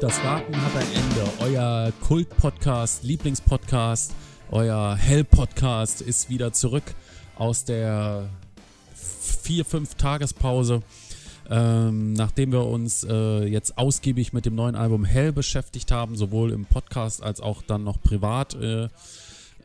Das Warten hat ein Ende. Euer Kult-Podcast, Lieblingspodcast, euer Hell-Podcast ist wieder zurück aus der vier, fünf Tagespause. Ähm, nachdem wir uns äh, jetzt ausgiebig mit dem neuen Album Hell beschäftigt haben, sowohl im Podcast als auch dann noch privat, äh,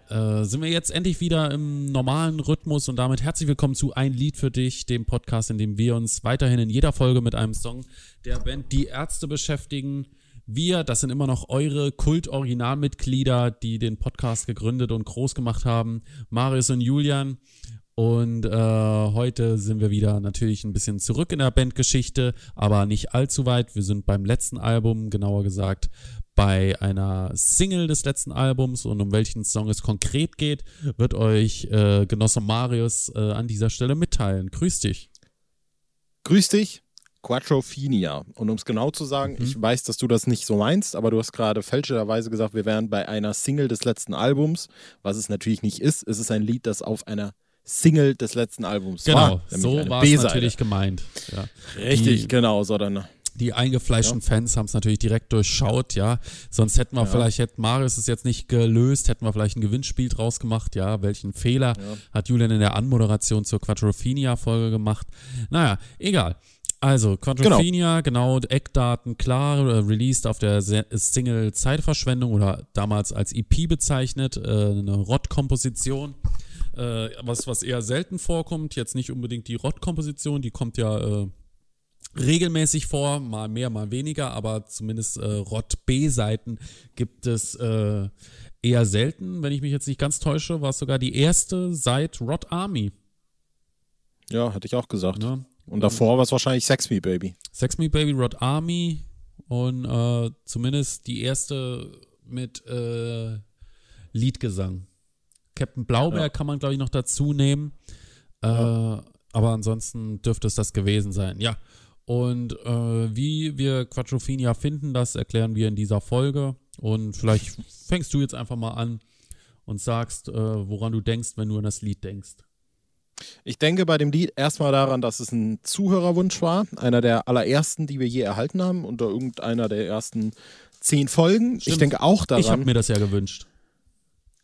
äh, sind wir jetzt endlich wieder im normalen Rhythmus und damit herzlich willkommen zu Ein Lied für dich, dem Podcast, in dem wir uns weiterhin in jeder Folge mit einem Song der Band Die Ärzte beschäftigen. Wir, das sind immer noch eure Kult-Originalmitglieder, die den Podcast gegründet und groß gemacht haben. Marius und Julian. Und äh, heute sind wir wieder natürlich ein bisschen zurück in der Bandgeschichte, aber nicht allzu weit. Wir sind beim letzten Album, genauer gesagt bei einer Single des letzten Albums und um welchen Song es konkret geht, wird euch äh, Genosse Marius äh, an dieser Stelle mitteilen. Grüß dich. Grüß dich. Quattrophenia. Und um es genau zu sagen, mhm. ich weiß, dass du das nicht so meinst, aber du hast gerade fälschlicherweise gesagt, wir wären bei einer Single des letzten Albums, was es natürlich nicht ist. Es ist ein Lied, das auf einer Single des letzten Albums genau, war. Genau, so war es natürlich gemeint. Ja. Richtig, Die, genau, so dann die eingefleischten ja. Fans haben es natürlich direkt durchschaut, ja. Sonst hätten wir ja. vielleicht, hätte Marius es jetzt nicht gelöst, hätten wir vielleicht ein Gewinnspiel draus gemacht, ja. Welchen Fehler hat Julian in der Anmoderation zur Quattrofinia-Folge gemacht? Naja, egal. Also, Quadrophenia, genau. genau, Eckdaten klar, äh, released auf der Single Zeitverschwendung oder damals als EP bezeichnet, äh, eine Rott-Komposition. Äh, was, was eher selten vorkommt, jetzt nicht unbedingt die Rott-Komposition, die kommt ja regelmäßig vor, mal mehr, mal weniger, aber zumindest äh, Rott-B-Seiten gibt es äh, eher selten. Wenn ich mich jetzt nicht ganz täusche, war es sogar die erste seit Rod Army. Ja, hatte ich auch gesagt. Ja. Und davor war es wahrscheinlich Sex Me Baby. Sex Me Baby, Rod Army und äh, zumindest die erste mit äh, Liedgesang. Captain Blaubeer ja. kann man, glaube ich, noch dazu nehmen. Äh, ja. Aber ansonsten dürfte es das gewesen sein. Ja. Und äh, wie wir Quattrophenia finden, das erklären wir in dieser Folge. Und vielleicht fängst du jetzt einfach mal an und sagst, äh, woran du denkst, wenn du an das Lied denkst. Ich denke bei dem Lied erstmal daran, dass es ein Zuhörerwunsch war. Einer der allerersten, die wir je erhalten haben, unter irgendeiner der ersten zehn Folgen. Stimmt. Ich denke auch daran. Ich habe mir das ja gewünscht.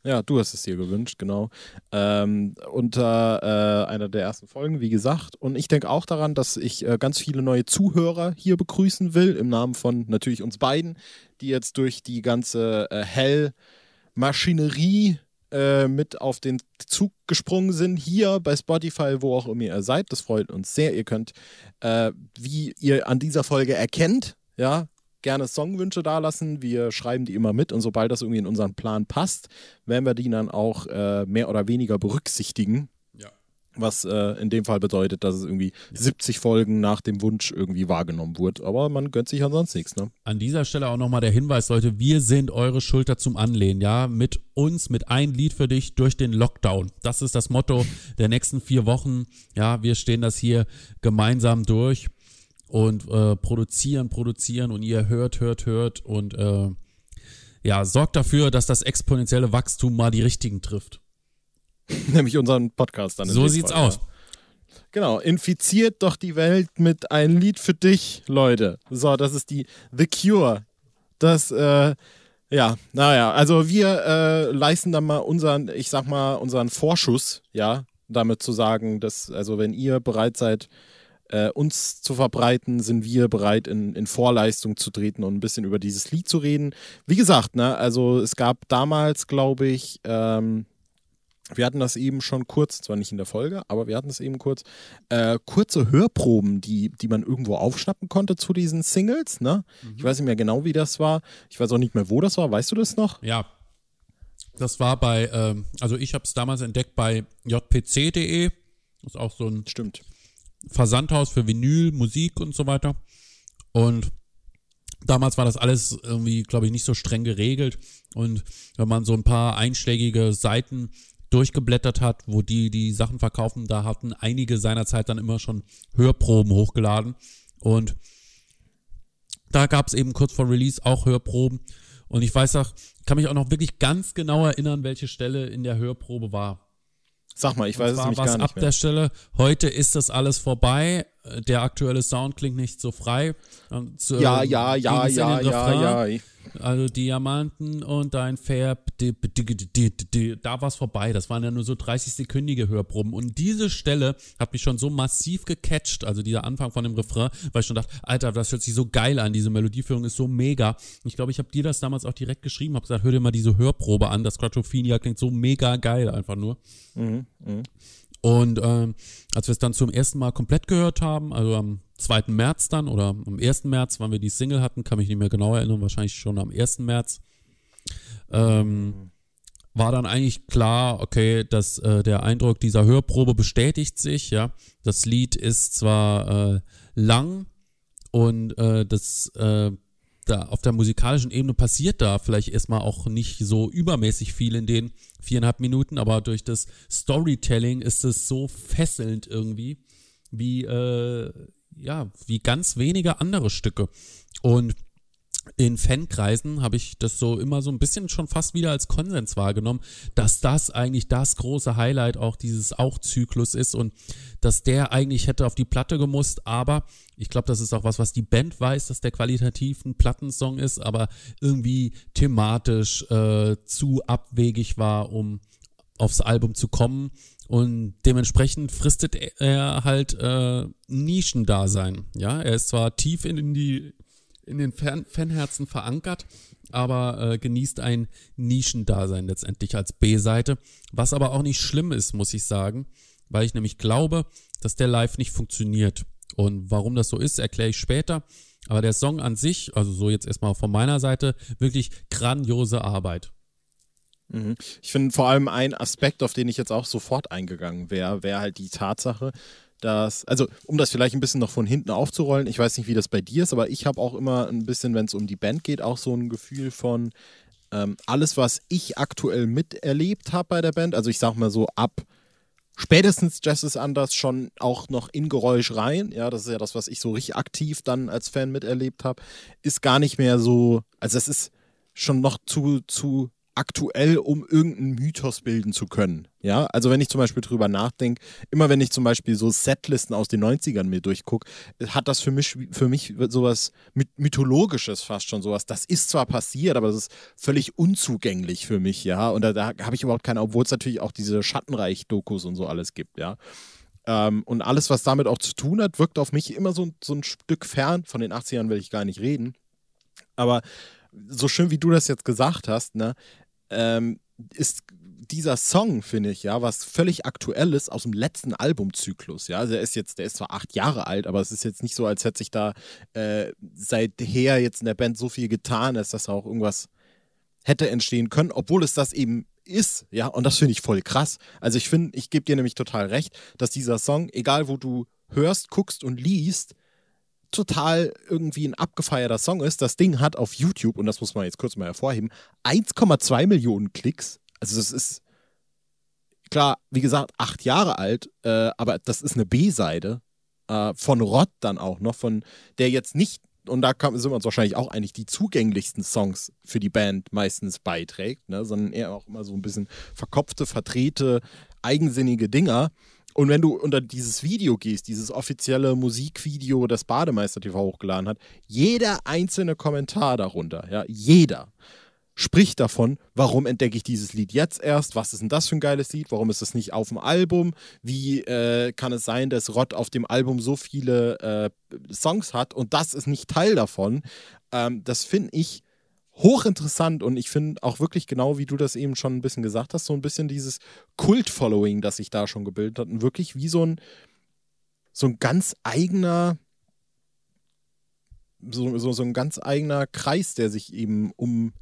Ja, du hast es dir gewünscht, genau. Ähm, unter äh, einer der ersten Folgen, wie gesagt. Und ich denke auch daran, dass ich äh, ganz viele neue Zuhörer hier begrüßen will, im Namen von natürlich uns beiden, die jetzt durch die ganze äh, Hell-Maschinerie äh, mit auf den Zug gesprungen sind, hier bei Spotify, wo auch immer ihr seid. Das freut uns sehr. Ihr könnt, äh, wie ihr an dieser Folge erkennt, ja, gerne Songwünsche dalassen. Wir schreiben die immer mit und sobald das irgendwie in unseren Plan passt, werden wir die dann auch äh, mehr oder weniger berücksichtigen. Was äh, in dem Fall bedeutet, dass es irgendwie ja. 70 Folgen nach dem Wunsch irgendwie wahrgenommen wurde. Aber man gönnt sich ansonsten nichts. Ne? An dieser Stelle auch nochmal der Hinweis, Leute, wir sind eure Schulter zum Anlehnen, ja. Mit uns, mit ein Lied für dich durch den Lockdown. Das ist das Motto der nächsten vier Wochen. Ja, wir stehen das hier gemeinsam durch und äh, produzieren, produzieren und ihr hört, hört, hört und äh, ja, sorgt dafür, dass das exponentielle Wachstum mal die richtigen trifft. Nämlich unseren Podcast dann. So sieht's Fall, aus. Genau, infiziert doch die Welt mit einem Lied für dich, Leute. So, das ist die The Cure. Das, äh, ja, naja, also wir äh, leisten dann mal unseren, ich sag mal, unseren Vorschuss, ja, damit zu sagen, dass, also wenn ihr bereit seid, äh, uns zu verbreiten, sind wir bereit, in, in Vorleistung zu treten und ein bisschen über dieses Lied zu reden. Wie gesagt, ne, also es gab damals, glaube ich, ähm, wir hatten das eben schon kurz, zwar nicht in der Folge, aber wir hatten es eben kurz, äh, kurze Hörproben, die, die man irgendwo aufschnappen konnte zu diesen Singles. Ne? Mhm. Ich weiß nicht mehr genau, wie das war. Ich weiß auch nicht mehr, wo das war. Weißt du das noch? Ja. Das war bei, ähm, also ich habe es damals entdeckt bei jpc.de. Das ist auch so ein Stimmt. Versandhaus für Vinyl, Musik und so weiter. Und damals war das alles irgendwie, glaube ich, nicht so streng geregelt. Und wenn man so ein paar einschlägige Seiten durchgeblättert hat, wo die die Sachen verkaufen, da hatten einige seinerzeit dann immer schon Hörproben hochgeladen. Und da gab es eben kurz vor Release auch Hörproben. Und ich weiß auch, kann mich auch noch wirklich ganz genau erinnern, welche Stelle in der Hörprobe war. Sag mal, ich weiß es nämlich gar nicht ab mehr. der Stelle, heute ist das alles vorbei. Der aktuelle Sound klingt nicht so frei. Zu, ja, ja, ja, ja, ja, ja. Also Diamanten und ein Färb, da war es vorbei. Das waren ja nur so 30-sekündige Hörproben. Und diese Stelle hat mich schon so massiv gecatcht, also dieser Anfang von dem Refrain, weil ich schon dachte, Alter, das hört sich so geil an, diese Melodieführung ist so mega. Ich glaube, ich habe dir das damals auch direkt geschrieben, habe gesagt, hör dir mal diese Hörprobe an, das Quattrophenia klingt so mega geil einfach nur. Mhm, mh. Und ähm, als wir es dann zum ersten Mal komplett gehört haben, also am 2. März dann oder am 1. März, wann wir die Single hatten, kann mich nicht mehr genau erinnern, wahrscheinlich schon am 1. März, ähm, war dann eigentlich klar, okay, dass äh, der Eindruck dieser Hörprobe bestätigt sich, ja. Das Lied ist zwar äh, lang und äh, das äh, da auf der musikalischen Ebene passiert da vielleicht erstmal auch nicht so übermäßig viel in den viereinhalb Minuten, aber durch das Storytelling ist es so fesselnd irgendwie, wie, äh, ja, wie ganz wenige andere Stücke. Und in Fankreisen habe ich das so immer so ein bisschen schon fast wieder als Konsens wahrgenommen, dass das eigentlich das große Highlight auch dieses Auch-Zyklus ist und dass der eigentlich hätte auf die Platte gemusst, aber ich glaube, das ist auch was, was die Band weiß, dass der qualitativ ein Plattensong ist, aber irgendwie thematisch äh, zu abwegig war, um aufs Album zu kommen und dementsprechend fristet er halt äh, Nischendasein. Ja, er ist zwar tief in, in die in den Fan Fanherzen verankert, aber äh, genießt ein Nischendasein letztendlich als B-Seite, was aber auch nicht schlimm ist, muss ich sagen, weil ich nämlich glaube, dass der Live nicht funktioniert. Und warum das so ist, erkläre ich später. Aber der Song an sich, also so jetzt erstmal von meiner Seite, wirklich grandiose Arbeit. Mhm. Ich finde vor allem ein Aspekt, auf den ich jetzt auch sofort eingegangen wäre, wäre halt die Tatsache, dass, also um das vielleicht ein bisschen noch von hinten aufzurollen, ich weiß nicht, wie das bei dir ist, aber ich habe auch immer ein bisschen, wenn es um die Band geht, auch so ein Gefühl von ähm, alles, was ich aktuell miterlebt habe bei der Band, also ich sag mal so ab spätestens Jazz ist anders schon auch noch in Geräusch rein, ja, das ist ja das, was ich so richtig aktiv dann als Fan miterlebt habe, ist gar nicht mehr so, also es ist schon noch zu, zu aktuell, um irgendeinen Mythos bilden zu können. Ja, also wenn ich zum Beispiel drüber nachdenke, immer wenn ich zum Beispiel so Setlisten aus den 90ern mir durchgucke, hat das für mich, für mich sowas mythologisches fast schon sowas. Das ist zwar passiert, aber das ist völlig unzugänglich für mich, ja. Und da, da habe ich überhaupt keine, obwohl es natürlich auch diese Schattenreich-Dokus und so alles gibt, ja. Ähm, und alles, was damit auch zu tun hat, wirkt auf mich immer so, so ein Stück fern. Von den 80ern will ich gar nicht reden. Aber so schön wie du das jetzt gesagt hast, ne, ähm, ist dieser Song, finde ich, ja, was völlig aktuell ist aus dem letzten Albumzyklus, ja. Also er ist jetzt, der ist zwar acht Jahre alt, aber es ist jetzt nicht so, als hätte sich da äh, seither jetzt in der Band so viel getan, dass das auch irgendwas hätte entstehen können, obwohl es das eben ist, ja, und das finde ich voll krass. Also ich finde, ich gebe dir nämlich total recht, dass dieser Song, egal wo du hörst, guckst und liest, total irgendwie ein abgefeierter Song ist. Das Ding hat auf YouTube, und das muss man jetzt kurz mal hervorheben, 1,2 Millionen Klicks. Also das ist klar, wie gesagt, acht Jahre alt, äh, aber das ist eine B-Seite äh, von Rott dann auch noch, von der jetzt nicht, und da kann, sind wir uns wahrscheinlich auch einig, die zugänglichsten Songs für die Band meistens beiträgt, ne, sondern eher auch immer so ein bisschen verkopfte, verdrehte, eigensinnige Dinger. Und wenn du unter dieses Video gehst, dieses offizielle Musikvideo, das Bademeister TV hochgeladen hat, jeder einzelne Kommentar darunter, ja, jeder spricht davon, warum entdecke ich dieses Lied jetzt erst, was ist denn das für ein geiles Lied, warum ist es nicht auf dem Album, wie äh, kann es sein, dass Rott auf dem Album so viele äh, Songs hat und das ist nicht Teil davon. Ähm, das finde ich hochinteressant und ich finde auch wirklich genau, wie du das eben schon ein bisschen gesagt hast, so ein bisschen dieses Kult-Following, das sich da schon gebildet hat und wirklich wie so ein, so ein ganz eigener, so, so, so ein ganz eigener Kreis, der sich eben um,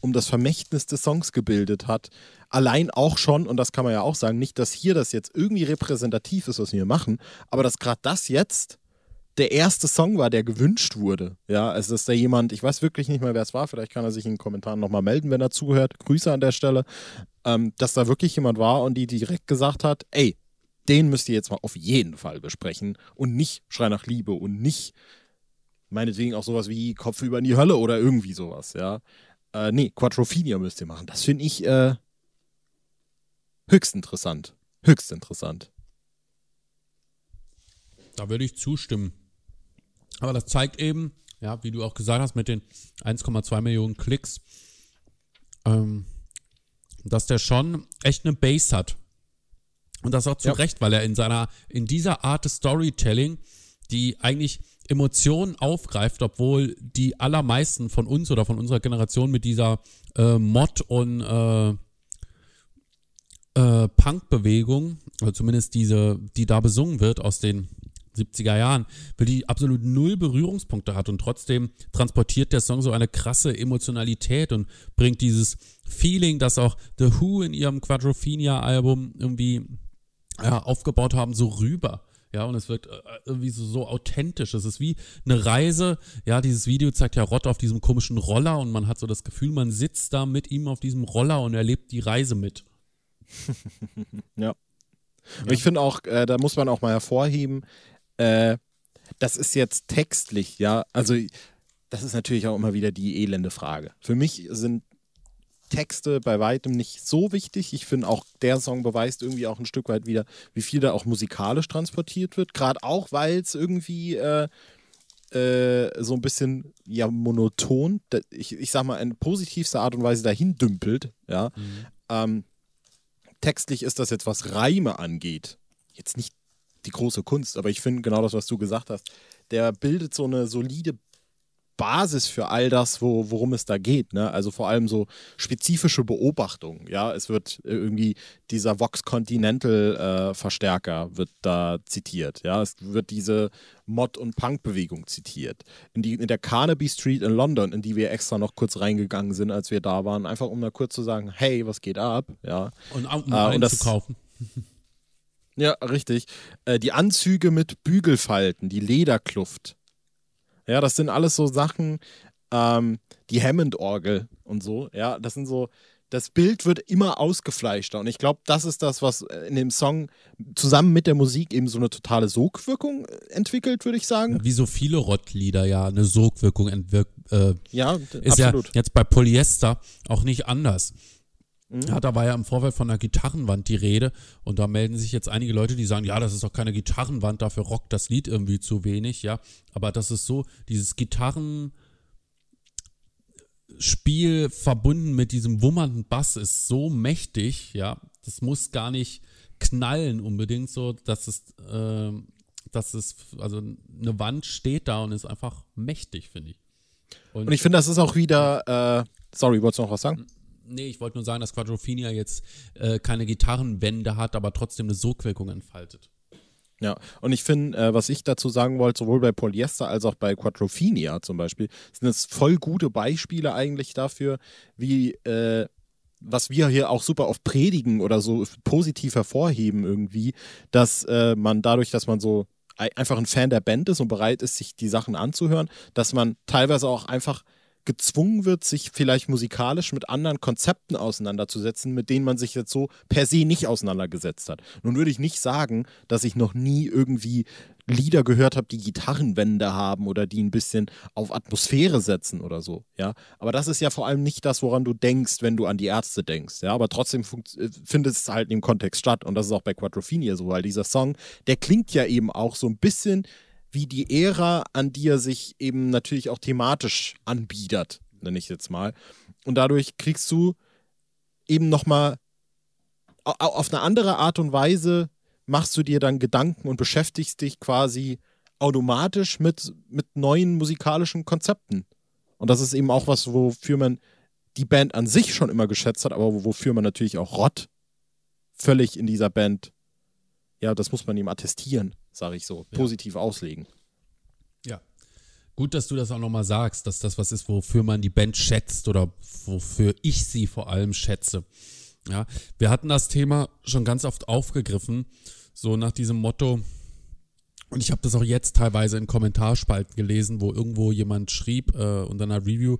um das Vermächtnis des Songs gebildet hat. Allein auch schon, und das kann man ja auch sagen, nicht, dass hier das jetzt irgendwie repräsentativ ist, was wir machen, aber dass gerade das jetzt der erste Song war, der gewünscht wurde. Ja, also dass da jemand, ich weiß wirklich nicht mehr, wer es war, vielleicht kann er sich in den Kommentaren nochmal melden, wenn er zuhört. Grüße an der Stelle. Ähm, dass da wirklich jemand war und die direkt gesagt hat, ey, den müsst ihr jetzt mal auf jeden Fall besprechen und nicht Schrei nach Liebe und nicht meinetwegen auch sowas wie Kopf über in die Hölle oder irgendwie sowas, ja. Äh, nee, Quattrophenia müsst ihr machen. Das finde ich äh, höchst interessant. Höchst interessant. da würde ich zustimmen. Aber das zeigt eben, ja, wie du auch gesagt hast, mit den 1,2 Millionen Klicks, ähm, dass der schon echt eine Base hat. Und das auch zu Ja. Recht, weil er in seiner, in dieser Art des Storytelling, die eigentlich Emotionen aufgreift, obwohl die allermeisten von uns oder von unserer Generation mit dieser äh, Mod und äh, äh, Punk-Bewegung, zumindest diese, die da besungen wird aus den 70er Jahren, weil die absolut null Berührungspunkte hat und trotzdem transportiert der Song so eine krasse Emotionalität und bringt dieses Feeling, das auch The Who in ihrem Quadrophenia-Album irgendwie ja, aufgebaut haben, so rüber. Ja, und es wird äh, irgendwie so, so authentisch. Es ist wie eine Reise. Ja, dieses Video zeigt ja Rott auf diesem komischen Roller und man hat so das Gefühl, man sitzt da mit ihm auf diesem Roller und erlebt die Reise mit. Ja. Und ich finde auch, äh, da muss man auch mal hervorheben, äh, das ist jetzt textlich, ja, also das ist natürlich auch immer wieder die elende Frage. Für mich sind Texte bei weitem nicht so wichtig. Ich finde auch, der Song beweist irgendwie auch ein Stück weit wieder, wie viel da auch musikalisch transportiert wird. Gerade auch, weil es irgendwie äh, äh, so ein bisschen ja monoton, ich, ich sag mal, in positivster Art und Weise dahin dümpelt, ja. Ähm, textlich ist das jetzt, was Reime angeht, jetzt nicht die große Kunst, aber ich finde genau das, was du gesagt hast, der bildet so eine solide Basis für all das, wo, worum es da geht. Ne? Also vor allem so spezifische Beobachtungen. Ja, es wird äh, irgendwie dieser Vox Continental äh, Verstärker wird da zitiert. Ja, es wird diese Mod- und Punk-Bewegung zitiert. In, die, in der Carnaby Street in London, in die wir extra noch kurz reingegangen sind, als wir da waren, einfach um mal kurz zu sagen, hey, was geht ab? Ja, Und um Ah, und das- einzukaufen. Ja, richtig. Äh, die Anzüge mit Bügelfalten, die Lederkluft. Ja, das sind alles so Sachen, ähm, die Hammond-Orgel und so. Ja, das sind so, das Bild wird immer ausgefleischter. Und ich glaube, das ist das, was äh, in dem Song zusammen mit der Musik eben so eine totale Sogwirkung äh, entwickelt, würde ich sagen. Wie so viele Rottlieder ja eine Sogwirkung entwirkt, äh, Ja, ist absolut. ja jetzt bei Polyester auch nicht anders. Mhm. Ja, da war ja im Vorfeld von einer Gitarrenwand die Rede und da melden sich jetzt einige Leute, die sagen, ja, das ist doch keine Gitarrenwand, dafür rockt das Lied irgendwie zu wenig, ja. Aber das ist so, dieses Gitarrenspiel verbunden mit diesem wummernden Bass ist so mächtig, ja. Das muss gar nicht knallen unbedingt so, dass es, äh, dass es, also eine Wand steht da und ist einfach mächtig, finde ich. Und ich finde, das ist auch wieder, äh, sorry, wolltest du noch was sagen? Nee, ich wollte nur sagen, dass Quadrophenia jetzt äh, keine Gitarrenwände hat, aber trotzdem eine Sogwirkung entfaltet. Ja, und ich finde, äh, was ich dazu sagen wollte, sowohl bei Polyester als auch bei Quadrophenia zum Beispiel, sind es voll gute Beispiele eigentlich dafür, wie, äh, was wir hier auch super oft predigen oder so positiv hervorheben irgendwie, dass äh, man dadurch, dass man so ei- einfach ein Fan der Band ist und bereit ist, sich die Sachen anzuhören, dass man teilweise auch einfach gezwungen wird, sich vielleicht musikalisch mit anderen Konzepten auseinanderzusetzen, mit denen man sich jetzt so per se nicht auseinandergesetzt hat. Nun würde ich nicht sagen, dass ich noch nie irgendwie Lieder gehört habe, die Gitarrenwände haben oder die ein bisschen auf Atmosphäre setzen oder so, ja. Aber das ist ja vor allem nicht das, woran du denkst, wenn du an die Ärzte denkst, ja. Aber trotzdem äh, findet es halt im Kontext statt und das ist auch bei Quadrophenia so, weil dieser Song, der klingt ja eben auch so ein bisschen wie die Ära, an die er sich eben natürlich auch thematisch anbietet, nenne ich jetzt mal. Und dadurch kriegst du eben nochmal auf eine andere Art und Weise machst du dir dann Gedanken und beschäftigst dich quasi automatisch mit, mit neuen musikalischen Konzepten. Und das ist eben auch was, wofür man die Band an sich schon immer geschätzt hat, aber wofür man natürlich auch Rott völlig in dieser Band, ja, das muss man ihm attestieren, sage ich so, Ja. positiv auslegen. Ja. Gut, dass du das auch nochmal sagst, dass das was ist, wofür man die Band schätzt oder wofür ich sie vor allem schätze. Ja, wir hatten das Thema schon ganz oft aufgegriffen, so nach diesem Motto, und ich habe das auch jetzt teilweise in Kommentarspalten gelesen, wo irgendwo jemand schrieb äh, unter einer Review,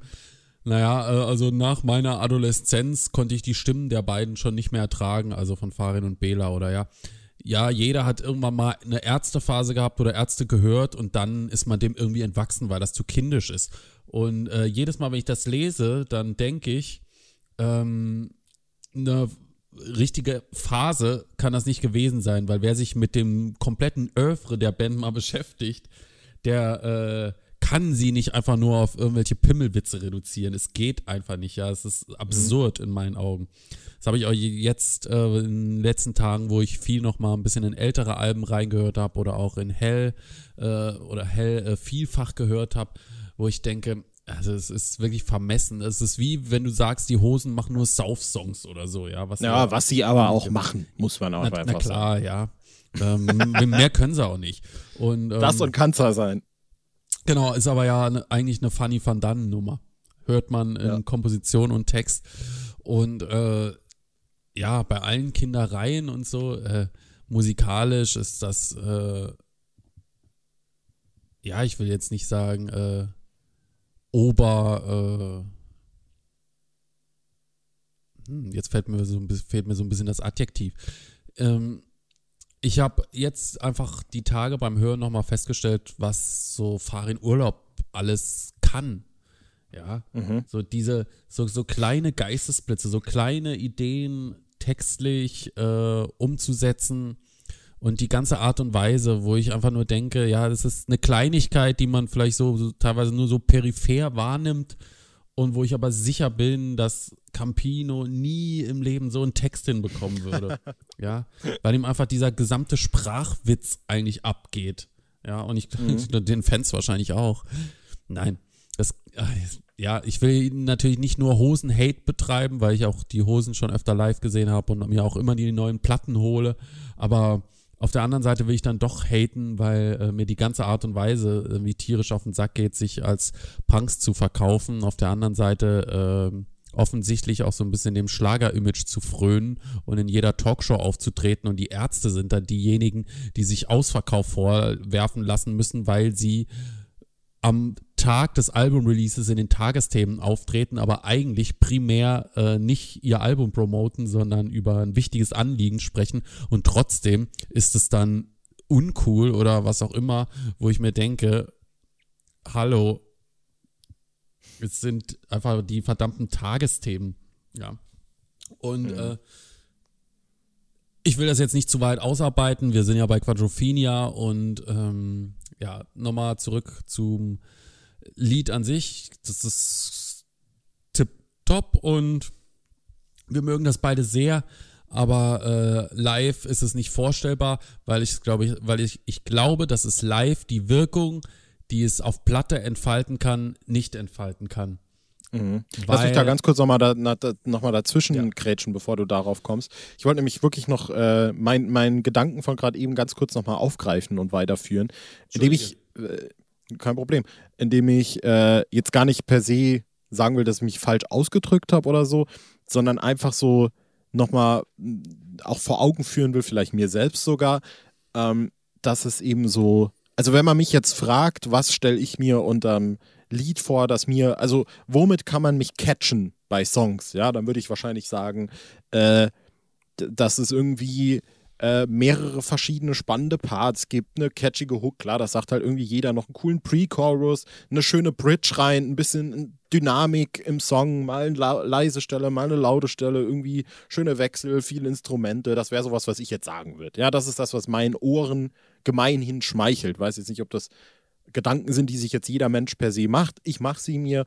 naja, äh, also nach meiner Adoleszenz konnte ich die Stimmen der beiden schon nicht mehr ertragen, also von Farin und Bela oder ja. Ja, jeder hat irgendwann mal eine Ärztephase gehabt oder Ärzte gehört und dann ist man dem irgendwie entwachsen, weil das zu kindisch ist. Und äh, jedes Mal, wenn ich das lese, dann denke ich, ähm, eine richtige Phase kann das nicht gewesen sein, weil wer sich mit dem kompletten Oeuvre der Band mal beschäftigt, der äh, kann sie nicht einfach nur auf irgendwelche Pimmelwitze reduzieren. Es geht einfach nicht, ja. Es ist absurd in meinen Augen. Das habe ich auch jetzt äh, in den letzten Tagen, wo ich viel noch mal ein bisschen in ältere Alben reingehört habe oder auch in Hell äh, oder Hell äh, vielfach gehört habe, wo ich denke, also es ist wirklich vermessen. Es ist wie wenn du sagst, die Hosen machen nur Sauf-Songs oder so, ja. Was ja, was sie aber auch machen, muss man auch na, einfach na klar, sagen. ja. ähm, mehr können sie auch nicht. Und, ähm, das und Kanzer sein. Genau, ist aber ja ne, eigentlich eine Funny Van Dannen Nummer. Hört man in ja. Komposition und Text. Und äh, ja, bei allen Kindereien und so, äh, musikalisch ist das, äh, ja, ich will jetzt nicht sagen, äh, Ober, äh, hm, jetzt fällt mir, so, fehlt mir so ein bisschen das Adjektiv. Ähm, ich habe jetzt einfach die Tage beim Hören nochmal festgestellt, was so Farin Urlaub alles kann. Ja, mhm. so diese, so, so kleine Geistesblitze, so kleine Ideen textlich äh, umzusetzen und die ganze Art und Weise, wo ich einfach nur denke, ja, das ist eine Kleinigkeit, die man vielleicht so, so teilweise nur so peripher wahrnimmt und wo ich aber sicher bin, dass Campino nie im Leben so einen Text hinbekommen würde. ja, weil ihm einfach dieser gesamte Sprachwitz eigentlich abgeht. Ja, und ich mhm. den Fans wahrscheinlich auch. Nein, das, äh, ja, ich will natürlich nicht nur Hosen-Hate betreiben, weil ich auch die Hosen schon öfter live gesehen habe und mir auch immer die neuen Platten hole. Aber auf der anderen Seite will ich dann doch haten, weil äh, mir die ganze Art und Weise, äh, wie tierisch auf den Sack geht, sich als Punks zu verkaufen. Auf der anderen Seite äh, offensichtlich auch so ein bisschen dem Schlager-Image zu frönen und in jeder Talkshow aufzutreten. Und die Ärzte sind dann diejenigen, die sich Ausverkauf vorwerfen lassen müssen, weil sie am Tag des Album-Releases in den Tagesthemen auftreten, aber eigentlich primär äh, nicht ihr Album promoten, sondern über ein wichtiges Anliegen sprechen. Und trotzdem ist es dann uncool oder was auch immer, wo ich mir denke, hallo, es sind einfach die verdammten Tagesthemen. Ja. Und mhm. äh, ich will das jetzt nicht zu weit ausarbeiten. Wir sind ja bei Quadrophenia und ähm, ja, nochmal zurück zum Lied an sich. Das ist tipptopp und wir mögen das beide sehr, aber äh, live ist es nicht vorstellbar, weil ich glaube, weil ich, ich glaube, dass es live die Wirkung, die es auf Platte entfalten kann, nicht entfalten kann. Mhm. Lass mich da ganz kurz nochmal da, noch dazwischen ja. grätschen, bevor du darauf kommst. Ich wollte nämlich wirklich noch äh, meinen mein Gedanken von gerade eben ganz kurz nochmal aufgreifen und weiterführen, indem ich, äh, kein Problem, indem ich äh, jetzt gar nicht per se sagen will, dass ich mich falsch ausgedrückt habe oder so, sondern einfach so nochmal mm, auch vor Augen führen will, vielleicht mir selbst sogar, ähm, dass es eben so, also wenn man mich jetzt fragt, was stelle ich mir unterm Lied vor, das mir, also womit kann man mich catchen bei Songs? Ja, dann würde ich wahrscheinlich sagen, äh, dass es irgendwie äh, mehrere verschiedene spannende Parts gibt, eine catchige Hook, klar, das sagt halt irgendwie jeder, noch einen coolen Pre-Chorus, eine schöne Bridge rein, ein bisschen Dynamik im Song, mal eine leise Stelle, mal eine laute Stelle, irgendwie schöne Wechsel, viele Instrumente, das wäre sowas, was ich jetzt sagen würde. Ja, das ist das, was meinen Ohren gemeinhin schmeichelt. Weiß jetzt nicht, ob das Gedanken sind, die sich jetzt jeder Mensch per se macht. Ich mache sie mir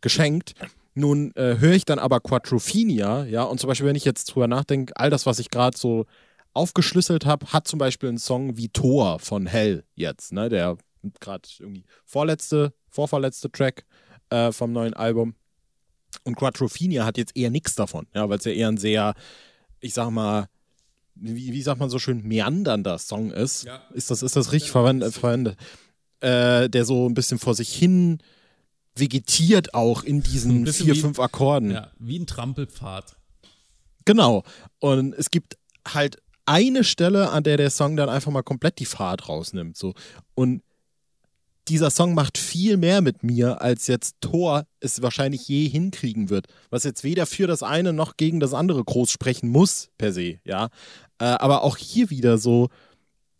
geschenkt. Nun äh, höre ich dann aber Quattrophenia, ja, und zum Beispiel, wenn ich jetzt drüber nachdenke, all das, was ich gerade so aufgeschlüsselt habe, hat zum Beispiel einen Song wie Tor von Hell jetzt, ne, der gerade irgendwie vorletzte, vorverletzte Track äh, vom neuen Album. Und Quattrophenia hat jetzt eher nichts davon, ja, weil es ja eher ein sehr, ich sag mal, wie, wie sagt man so schön, meandernder Song ist. Ja. Ist das, ist das richtig verwendet? verwendet? Äh, der so ein bisschen vor sich hin vegetiert auch in diesen vier, fünf Akkorden. Ja, wie ein Trampelpfad. Genau. Und es gibt halt eine Stelle, an der der Song dann einfach mal komplett die Fahrt rausnimmt. So. Und dieser Song macht viel mehr mit mir, als jetzt Thor es wahrscheinlich je hinkriegen wird. Was jetzt weder für das eine noch gegen das andere groß sprechen muss, per se, ja. Äh, aber auch hier wieder so,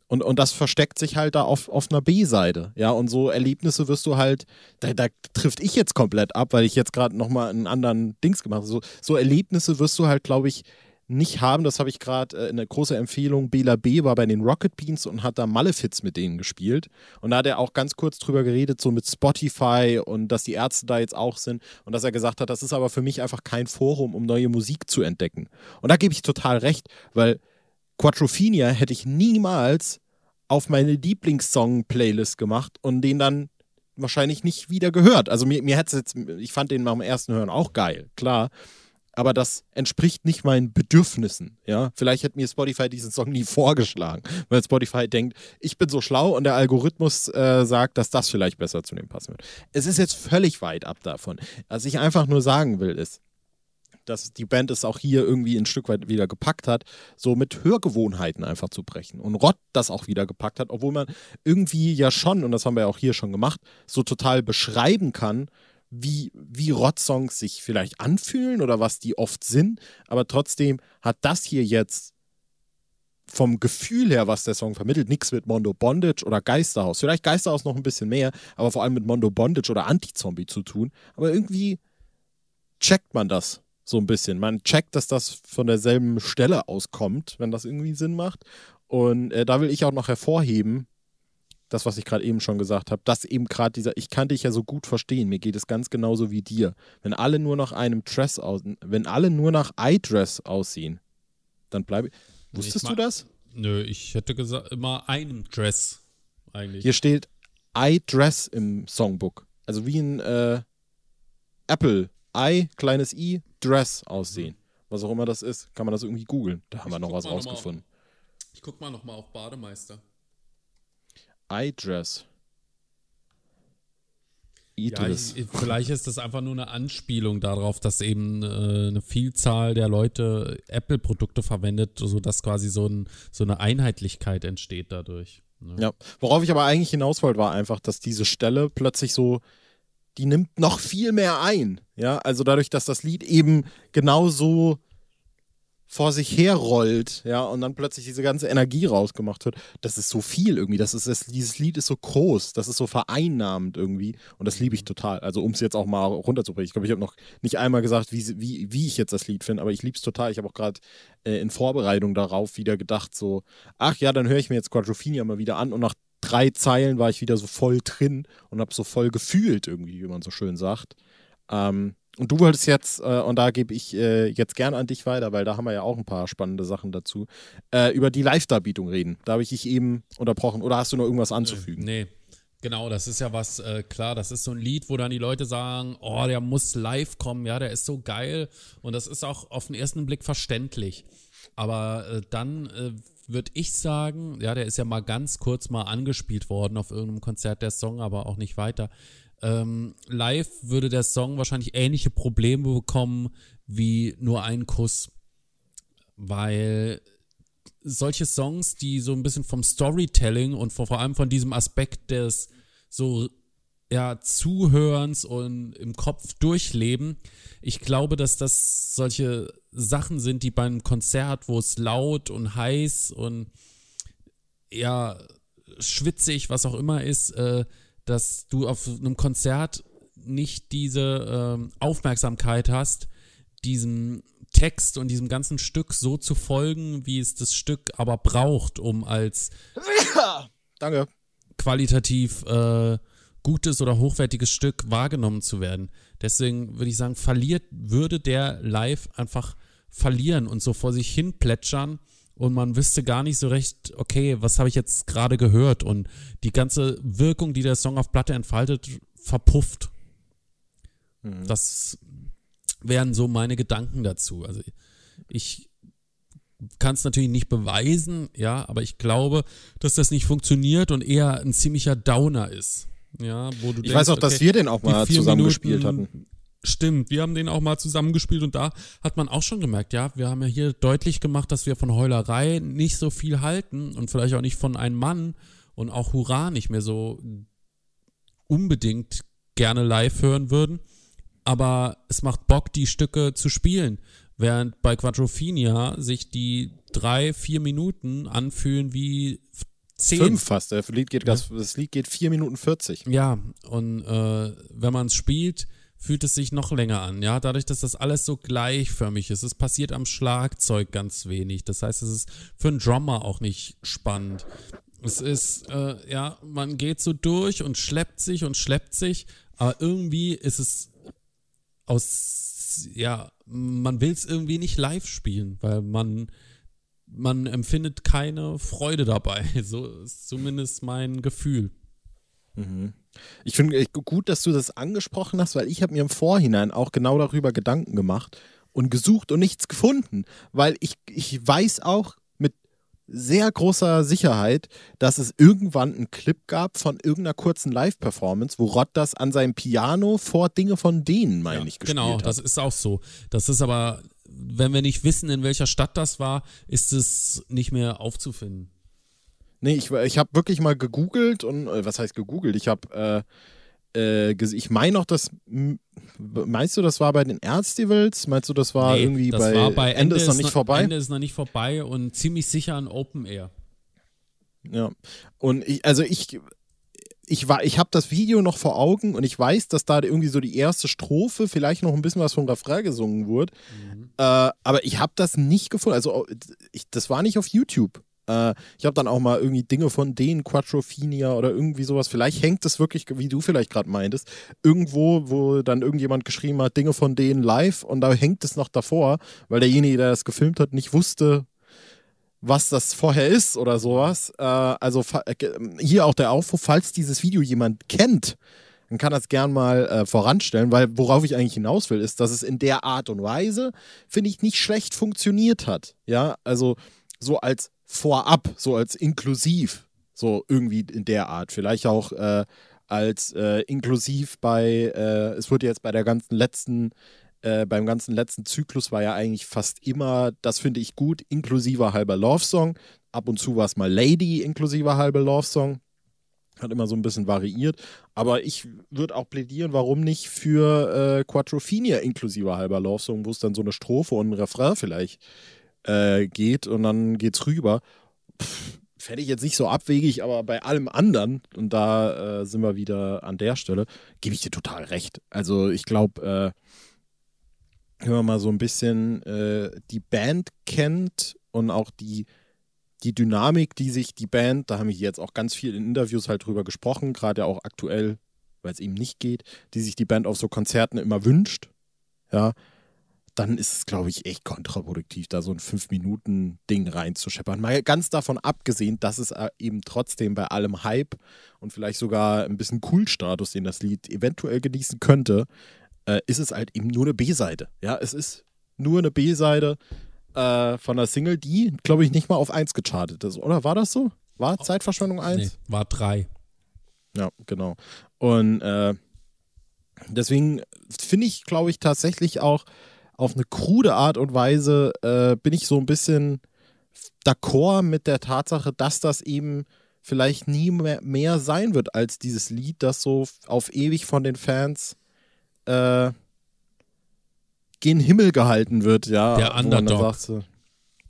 und, und das versteckt sich halt da auf, auf einer B-Seite. Ja, und so Erlebnisse wirst du halt, da, da trifft ich jetzt komplett ab, weil ich jetzt gerade nochmal einen anderen Dings gemacht habe. So, so Erlebnisse wirst du halt, glaube ich, nicht haben, das habe ich gerade äh, eine große Empfehlung. Bela B war bei den Rocket Beans und hat da Malefiz mit denen gespielt. Und da hat er auch ganz kurz drüber geredet, so mit Spotify und dass die Ärzte da jetzt auch sind. Und dass er gesagt hat, das ist aber für mich einfach kein Forum, um neue Musik zu entdecken. Und da gebe ich total recht, weil Quattrophenia hätte ich niemals auf meine Lieblingssong-Playlist gemacht und den dann wahrscheinlich nicht wieder gehört. Also mir, mir hätte es jetzt, ich fand den beim ersten Hören auch geil, klar aber das entspricht nicht meinen Bedürfnissen. Ja, vielleicht hätte mir Spotify diesen Song nie vorgeschlagen, weil Spotify denkt, ich bin so schlau und der Algorithmus äh, sagt, dass das vielleicht besser zu dem passen wird. Es ist jetzt völlig weit ab davon. Was ich einfach nur sagen will, ist, dass die Band es auch hier irgendwie ein Stück weit wieder gepackt hat, so mit Hörgewohnheiten einfach zu brechen. Und Rott das auch wieder gepackt hat, obwohl man irgendwie ja schon, und das haben wir ja auch hier schon gemacht, so total beschreiben kann, wie, wie Rock-Songs sich vielleicht anfühlen oder was die oft sind, aber trotzdem hat das hier jetzt vom Gefühl her, was der Song vermittelt, nichts mit Mondo Bondage oder Geisterhaus. Vielleicht Geisterhaus noch ein bisschen mehr, aber vor allem mit Mondo Bondage oder Anti-Zombie zu tun. Aber irgendwie checkt man das so ein bisschen. Man checkt, dass das von derselben Stelle auskommt, wenn das irgendwie Sinn macht. Und äh, da will ich auch noch hervorheben, das, was ich gerade eben schon gesagt habe, dass eben gerade dieser, ich kann dich ja so gut verstehen, mir geht es ganz genauso wie dir. Wenn alle nur nach einem Dress aussehen, wenn alle nur nach iDress aussehen, dann bleibe ich. Wusstest ich du das? Nö, ich hätte gesagt, immer einem Dress eigentlich. Hier steht iDress im Songbook. Also wie ein äh, Apple, I, kleines i, Dress aussehen. Was auch immer das ist, kann man das irgendwie googeln. Da haben ich wir noch was rausgefunden. Noch mal, ich guck mal nochmal auf Bademeister. iDress. Ja, ich, vielleicht ist das einfach nur eine Anspielung darauf, dass eben äh, eine Vielzahl der Leute Apple-Produkte verwendet, sodass quasi so, ein, so eine Einheitlichkeit entsteht dadurch. Ne? Ja, worauf ich aber eigentlich hinaus wollte, war einfach, dass diese Stelle plötzlich so, die nimmt noch viel mehr ein. Ja, also dadurch, dass das Lied eben genauso vor sich herrollt, ja, und dann plötzlich diese ganze Energie rausgemacht wird, das ist so viel irgendwie. Das ist, das, dieses Lied ist so groß, das ist so vereinnahmend irgendwie. Und das liebe ich total. Also, um es jetzt auch mal runterzubringen. Ich glaube, ich habe noch nicht einmal gesagt, wie, wie, wie ich jetzt das Lied finde, aber ich liebe es total. Ich habe auch gerade äh, in Vorbereitung darauf wieder gedacht, so, ach ja, dann höre ich mir jetzt Quadrophenia mal wieder an und nach drei Zeilen war ich wieder so voll drin und habe so voll gefühlt irgendwie, wie man so schön sagt. Ähm, und du wolltest jetzt, äh, und da gebe ich äh, jetzt gerne an dich weiter, weil da haben wir ja auch ein paar spannende Sachen dazu, äh, über die Live-Darbietung reden. Da habe ich dich eben unterbrochen. Oder hast du noch irgendwas anzufügen? Nee. Genau, das ist ja was, äh, klar, das ist so ein Lied, wo dann die Leute sagen, oh, der muss live kommen, ja, der ist so geil. Und das ist auch auf den ersten Blick verständlich. Aber äh, dann äh, würde ich sagen, ja, der ist ja mal ganz kurz mal angespielt worden auf irgendeinem Konzert, der Song, aber auch nicht weiter. Ähm, live würde der Song wahrscheinlich ähnliche Probleme bekommen wie nur ein Kuss, weil solche Songs, die so ein bisschen vom Storytelling und vor, vor allem von diesem Aspekt des so ja, Zuhörens und im Kopf durchleben. Ich glaube, dass das solche Sachen sind, die beim Konzert, wo es laut und heiß und ja, schwitzig, was auch immer ist, äh, dass du auf einem Konzert nicht diese ähm, Aufmerksamkeit hast, diesem Text und diesem ganzen Stück so zu folgen, wie es das Stück aber braucht, um als Danke. qualitativ äh, gutes oder hochwertiges Stück wahrgenommen zu werden. Deswegen würde ich sagen, verliert, würde der live einfach verlieren und so vor sich hin plätschern und man wüsste gar nicht so recht, okay, was habe ich jetzt gerade gehört und die ganze Wirkung, die der Song auf Platte entfaltet, verpufft. Mhm. Das wären so meine Gedanken dazu. Also ich kann es natürlich nicht beweisen, ja, aber ich glaube, dass das nicht funktioniert und eher ein ziemlicher Downer ist. Ja, wo du ich denkst, weiß auch, dass wir den auch mal zusammen gespielt hatten. Stimmt, wir haben den auch mal zusammengespielt und da hat man auch schon gemerkt, ja, wir haben ja hier deutlich gemacht, dass wir von Heulerei nicht so viel halten und vielleicht auch nicht von einem Mann und auch Hurra nicht mehr so unbedingt gerne live hören würden. Aber es macht Bock, die Stücke zu spielen, während bei Quadrophenia sich die drei, vier Minuten anfühlen wie zehn. Fünf fast. Das Lied geht, das, das Lied geht vier Minuten 40. Ja, und äh, wenn man es spielt, fühlt es sich noch länger an, ja, dadurch, dass das alles so gleichförmig ist. Es passiert am Schlagzeug ganz wenig. Das heißt, es ist für einen Drummer auch nicht spannend. Es ist, äh, ja, man geht so durch und schleppt sich und schleppt sich, aber irgendwie ist es aus, ja, man will es irgendwie nicht live spielen, weil man, man empfindet keine Freude dabei. So ist zumindest mein Gefühl. Mhm. Ich finde gut, dass du das angesprochen hast, weil ich habe mir im Vorhinein auch genau darüber Gedanken gemacht und gesucht und nichts gefunden, weil ich, ich weiß auch mit sehr großer Sicherheit, dass es irgendwann einen Clip gab von irgendeiner kurzen Live-Performance, wo Rod das an seinem Piano vor Dinge von denen, meine ja, ich, gespielt genau, hat. Genau, das ist auch so. Das ist aber, wenn wir nicht wissen, in welcher Stadt das war, ist es nicht mehr aufzufinden. Nee, ich, ich habe wirklich mal gegoogelt und, äh, was heißt gegoogelt? Ich habe, äh, äh, ich meine noch, dass, meinst du, das war bei den Erzfestivals? Meinst du, das war nee, irgendwie das bei, war bei Ende, Ende ist noch nicht vorbei? Ende ist noch nicht vorbei und ziemlich sicher ein Open Air. Ja, und ich, also ich, ich war, ich habe das Video noch vor Augen und ich weiß, dass da irgendwie so die erste Strophe, vielleicht noch ein bisschen was vom Refrain gesungen wurde. Mhm. Äh, aber ich habe das nicht gefunden. Also ich, das war nicht auf YouTube. Äh, ich habe dann auch mal irgendwie Dinge von denen, Quattrophenia oder irgendwie sowas. Vielleicht hängt es wirklich, wie du vielleicht gerade meintest, irgendwo, wo dann irgendjemand geschrieben hat, Dinge von denen live und da hängt es noch davor, weil derjenige, der das gefilmt hat, nicht wusste, was das vorher ist oder sowas. Äh, also äh, hier auch der Aufruf, falls dieses Video jemand kennt, dann kann das gern mal äh, voranstellen, weil worauf ich eigentlich hinaus will, ist, dass es in der Art und Weise, finde ich, nicht schlecht funktioniert hat. Ja, also so als vorab, so als inklusiv, so irgendwie in der Art. Vielleicht auch äh, als äh, inklusiv bei, äh, es wurde jetzt bei der ganzen letzten, äh, beim ganzen letzten Zyklus war ja eigentlich fast immer, das finde ich gut, inklusiver halber Love Song. Ab und zu war es mal Lady inklusiver halber Love Song. Hat immer so ein bisschen variiert. Aber ich würde auch plädieren, warum nicht für äh, Quattrophenia inklusiver halber Love Song, wo es dann so eine Strophe und ein Refrain vielleicht äh, geht und dann geht's rüber. Fände ich jetzt nicht so abwegig, aber bei allem anderen, und da äh, sind wir wieder an der Stelle, gebe ich dir total recht. Also ich glaube, äh, wenn man mal so ein bisschen äh, die Band kennt und auch die, die Dynamik, die sich die Band, da haben wir jetzt auch ganz viel in Interviews halt drüber gesprochen, gerade ja auch aktuell, weil es eben nicht geht, die sich die Band auf so Konzerten immer wünscht. Ja, dann ist es, glaube ich, echt kontraproduktiv, da so ein 5-Minuten-Ding reinzuscheppern. Mal ganz davon abgesehen, dass es äh, eben trotzdem bei allem Hype und vielleicht sogar ein bisschen Cool-Status, den das Lied eventuell genießen könnte, äh, ist es halt eben nur eine B-Seite. Ja, es ist nur eine B-Seite äh, von der Single, die, glaube ich, nicht mal auf 1 gechartet ist. Oder war das so? War Zeitverschwendung 1? Nee, war 3. Ja, genau. Und äh, deswegen finde ich, glaube ich, tatsächlich auch, auf eine krude Art und Weise äh, bin ich so ein bisschen d'accord mit der Tatsache, dass das eben vielleicht nie mehr, mehr sein wird als dieses Lied, das so auf ewig von den Fans äh, gen Himmel gehalten wird, ja. Der Underdog. Sagt,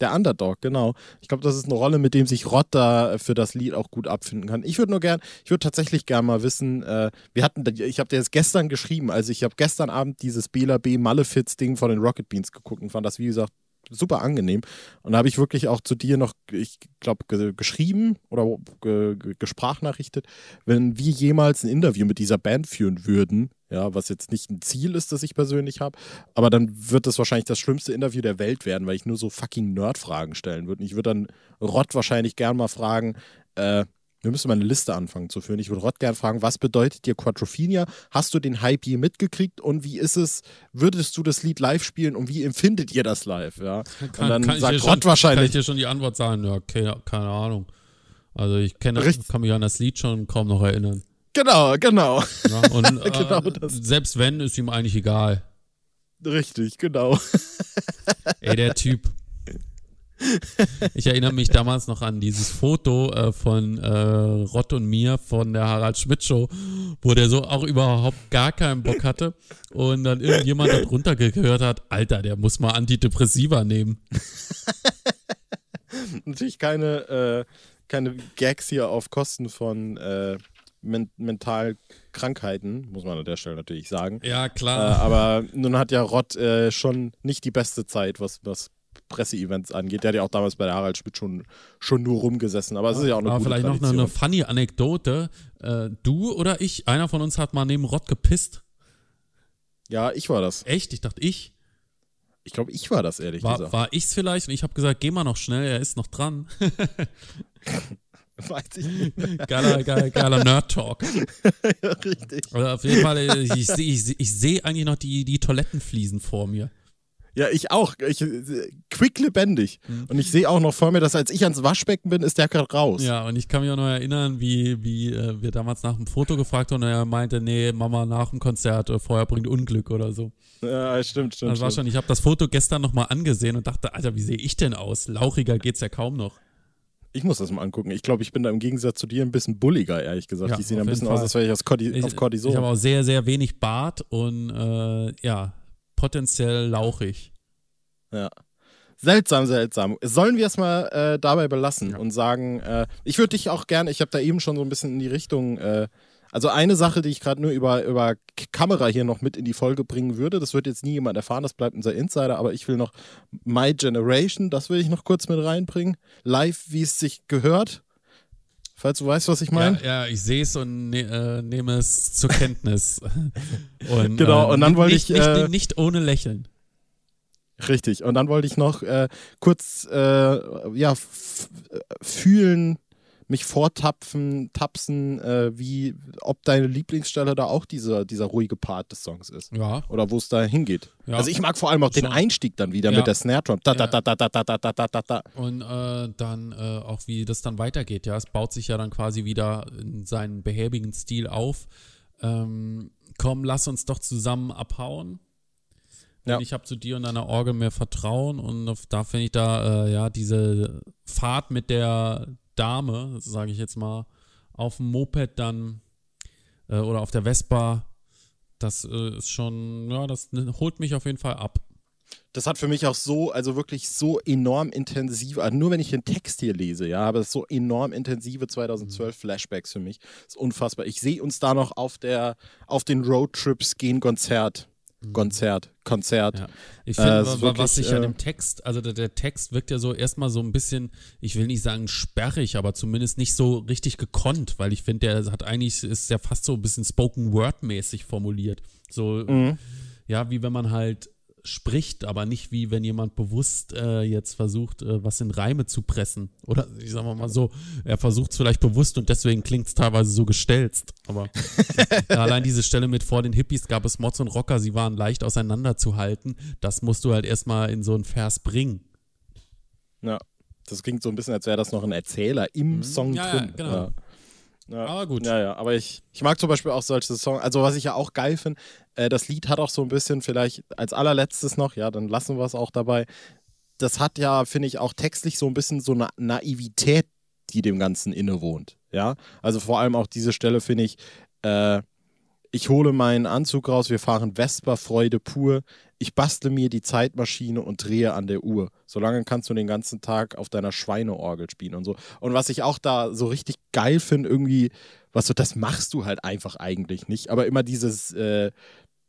der Underdog, genau. Ich glaube, das ist eine Rolle, mit dem sich Rott da für das Lied auch gut abfinden kann. Ich würde nur gern, ich würde tatsächlich gern mal wissen, äh, wir hatten, ich habe dir jetzt gestern geschrieben, also ich habe gestern Abend dieses Bela B. Malefiz-Ding von den Rocket Beans geguckt und fand das, wie gesagt, super angenehm. Und da habe ich wirklich auch zu dir noch, ich glaube, ge geschrieben oder ge gesprachnachrichtet, wenn wir jemals ein Interview mit dieser Band führen würden, ja, was jetzt nicht ein Ziel ist, das ich persönlich habe, aber dann wird das wahrscheinlich das schlimmste Interview der Welt werden, weil ich nur so fucking Nerd-Fragen stellen würde. Und ich würde dann Rott wahrscheinlich gern mal fragen, äh, wir müssen mal eine Liste anfangen zu führen. Ich würde Rott gerne fragen, was bedeutet dir Quadrophenia? Hast du den Hype je mitgekriegt und wie ist es, würdest du das Lied live spielen und wie empfindet ihr das live? Ja? Kann, und dann sagt Rott wahrscheinlich. Kann ich dir schon die Antwort sagen? Ja, keine, keine Ahnung. Also ich kenne, kann mich an das Lied schon kaum noch erinnern. Genau, genau. Ja, und äh, genau selbst wenn, ist ihm eigentlich egal. Richtig, genau. Ey, der Typ. Ich erinnere mich damals noch an dieses Foto äh, von äh, Rott und mir von der Harald Schmidt Show, wo der so auch überhaupt gar keinen Bock hatte und dann irgendjemand darunter gehört hat, Alter, der muss mal Antidepressiva nehmen. Natürlich keine, äh, keine Gags hier auf Kosten von, äh, men mental Krankheiten, muss man an der Stelle natürlich sagen. Ja, Äh, klar. aber nun hat ja Rott äh, schon nicht die beste Zeit, was, was Presseevents angeht. Der hat ja auch damals bei der Harald Schmidt schon, schon nur rumgesessen. Aber es ist ja auch eine Aber gute vielleicht noch eine, Tradition. eine funny Anekdote. Äh, du oder ich, einer von uns hat mal neben Rott gepisst. Ja, ich war das. Echt? Ich dachte, ich. Ich glaube, ich war das, ehrlich War, gesagt. war ich's vielleicht? Und ich habe gesagt, geh mal noch schnell, er ist noch dran. Weiß ich nicht. Geiler, geiler, geiler Nerd-Talk. ja, richtig. Aber auf jeden Fall, äh, ich, sehe ich, seh- ich sehe eigentlich noch die, die Toilettenfliesen vor mir. Ja, ich auch. Ich, äh, quick lebendig. Mhm. Und ich sehe auch noch vor mir, dass als ich ans Waschbecken bin, ist der gerade raus. Ja, und ich kann mich auch noch erinnern, wie, wie äh, wir damals nach dem Foto gefragt haben und er meinte, nee, Mama nach dem Konzert, äh, Feuer bringt Unglück oder so. Ja, stimmt, stimmt. Das war stimmt. schon, ich habe das Foto gestern nochmal angesehen und dachte, Alter, wie sehe ich denn aus? Lauchiger geht's ja kaum noch. Ich muss das mal angucken. Ich glaube, ich bin da im Gegensatz zu dir ein bisschen bulliger, ehrlich gesagt. Ja, sehen auf ein bisschen jeden aus, Fall. als wäre ich aus Cordi Ich, auf Cortison. ich habe auch sehr, sehr wenig Bart und äh, ja, potenziell lauchig. Ja. Seltsam, seltsam. Sollen wir es mal äh, dabei belassen Ja. und sagen, äh, ich würde dich auch gerne, ich habe da eben schon so ein bisschen in die Richtung, äh, also eine Sache, die ich gerade nur über, über Kamera hier noch mit in die Folge bringen würde, das wird jetzt nie jemand erfahren, das bleibt unser Insider, aber ich will noch My Generation, das will ich noch kurz mit reinbringen. Live, wie es sich gehört. Falls du weißt, was ich meine. Ja, ja, ich sehe es und ne, äh, nehme es zur Kenntnis. und, Genau, und dann nicht- wollte nicht, ich, äh, Nicht, nicht ohne Lächeln. Richtig. Und dann wollte ich noch äh, kurz äh, ja, äh, fühlen, mich vortapfen, tapsen, äh, wie ob deine Lieblingsstelle da auch dieser, dieser ruhige Part des Songs ist. Ja. Oder wo es da hingeht. Ja. Also ich mag vor allem auch den. Einstieg dann wieder Ja. mit der Snare Drum. Da, da, Ja. da, da, da, da, da, da, da, da. Und äh, dann äh, auch, wie das dann weitergeht. Ja, es baut sich ja dann quasi wieder in seinen behäbigen Stil auf. Ähm, komm, lass uns doch zusammen abhauen. Ja. Ich habe zu dir und deiner Orgel mehr Vertrauen und auf, da finde ich da, äh, ja, diese Fahrt mit der Dame, sage ich jetzt mal, auf dem Moped dann äh, oder auf der Vespa, das äh, ist schon, ja, das holt mich auf jeden Fall ab. Das hat für mich auch so, also wirklich so enorm intensiv, also nur wenn ich den Text hier lese, ja, aber es ist so enorm intensive 2012 Flashbacks für mich. Das ist unfassbar. Ich sehe uns da noch auf der, auf den Roadtrips gehen Konzert. Konzert, Konzert. Ja. Ich Äh, finde, wa- was sich an äh, dem Text, also der, der Text wirkt ja so erstmal so ein bisschen, ich will nicht sagen sperrig, aber zumindest nicht so richtig gekonnt, weil ich finde, der hat eigentlich, ist ja fast so ein bisschen Spoken Word-mäßig formuliert. So, Mhm. ja, wie wenn man halt spricht, aber nicht wie wenn jemand bewusst äh, jetzt versucht, äh, was in Reime zu pressen. Oder ich sag mal so, er versucht es vielleicht bewusst und deswegen klingt es teilweise so gestelzt. Aber ja, allein diese Stelle mit vor den Hippies gab es Mods und Rocker, sie waren leicht auseinanderzuhalten. Das musst du halt erstmal in so einen Vers bringen. Ja. Das klingt so ein bisschen, als wäre das noch ein Erzähler im Song Mhm. Ja, ja, drin. genau. Ja. Ja. Aber gut. Ja, ja, aber ich, ich mag zum Beispiel auch solche Songs, also was ich ja auch geil finde, äh, das Lied hat auch so ein bisschen vielleicht als allerletztes noch, ja, dann lassen wir es auch dabei, das hat ja, finde ich, auch textlich so ein bisschen so eine Naivität, die dem Ganzen innewohnt, ja, also vor allem auch diese Stelle finde ich, äh, ich hole meinen Anzug raus, wir fahren Vespa, Freude pur. Ich bastle mir die Zeitmaschine und drehe an der Uhr. Solange kannst du den ganzen Tag auf deiner Schweineorgel spielen und so. Und was ich auch da so richtig geil finde, irgendwie, was so, das machst du halt einfach eigentlich nicht. Aber immer dieses, äh,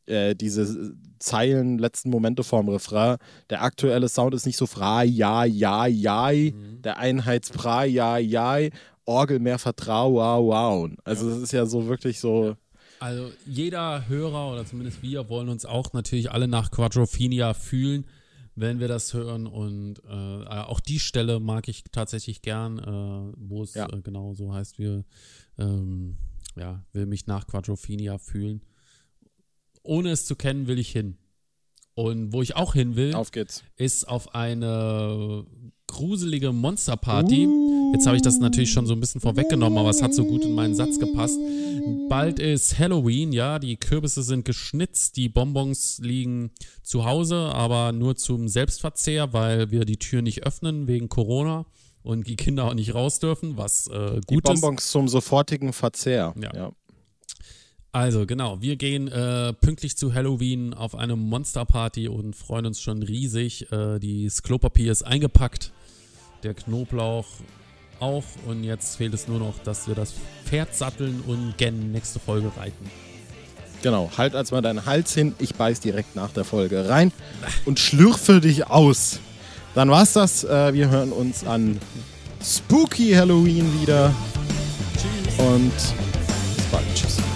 äh, diese Zeilen, letzten Momente vorm Refrain. Der aktuelle Sound ist nicht so fra, ja, ja, ja, der Einheitspra, ja, ja, Orgel mehr Vertrau, wow, wow. Also es ist ja so wirklich so. Also jeder Hörer oder zumindest wir wollen uns auch natürlich alle nach Quadrophenia fühlen, wenn wir das hören. Und äh, auch die Stelle mag ich tatsächlich gern, äh, wo es Ja. äh, genau so heißt, wir ähm, ja, will mich nach Quadrophenia fühlen. Ohne es zu kennen, will ich hin. Und wo ich auch hin will, Auf ist auf eine gruselige Monsterparty. Jetzt habe ich das natürlich schon so ein bisschen vorweggenommen, aber es hat so gut in meinen Satz gepasst. Bald ist Halloween, ja, die Kürbisse sind geschnitzt, die Bonbons liegen zu Hause, aber nur zum Selbstverzehr, weil wir die Tür nicht öffnen wegen Corona und die Kinder auch nicht raus dürfen, was äh, Die gut ist. Bonbons zum sofortigen Verzehr. Ja. ja. Also genau, wir gehen äh, pünktlich zu Halloween auf eine Monsterparty und freuen uns schon riesig. Äh, die das Klopapier ist eingepackt, der Knoblauch auch. Und jetzt fehlt es nur noch, dass wir das Pferd satteln und gen nächste Folge reiten. Genau, halt als mal deinen Hals hin. Ich beiß direkt nach der Folge rein und schlürfe dich aus. Dann war's das. Äh, wir hören uns an Spooky Halloween wieder. Tschüss. Und bis bald. Tschüss.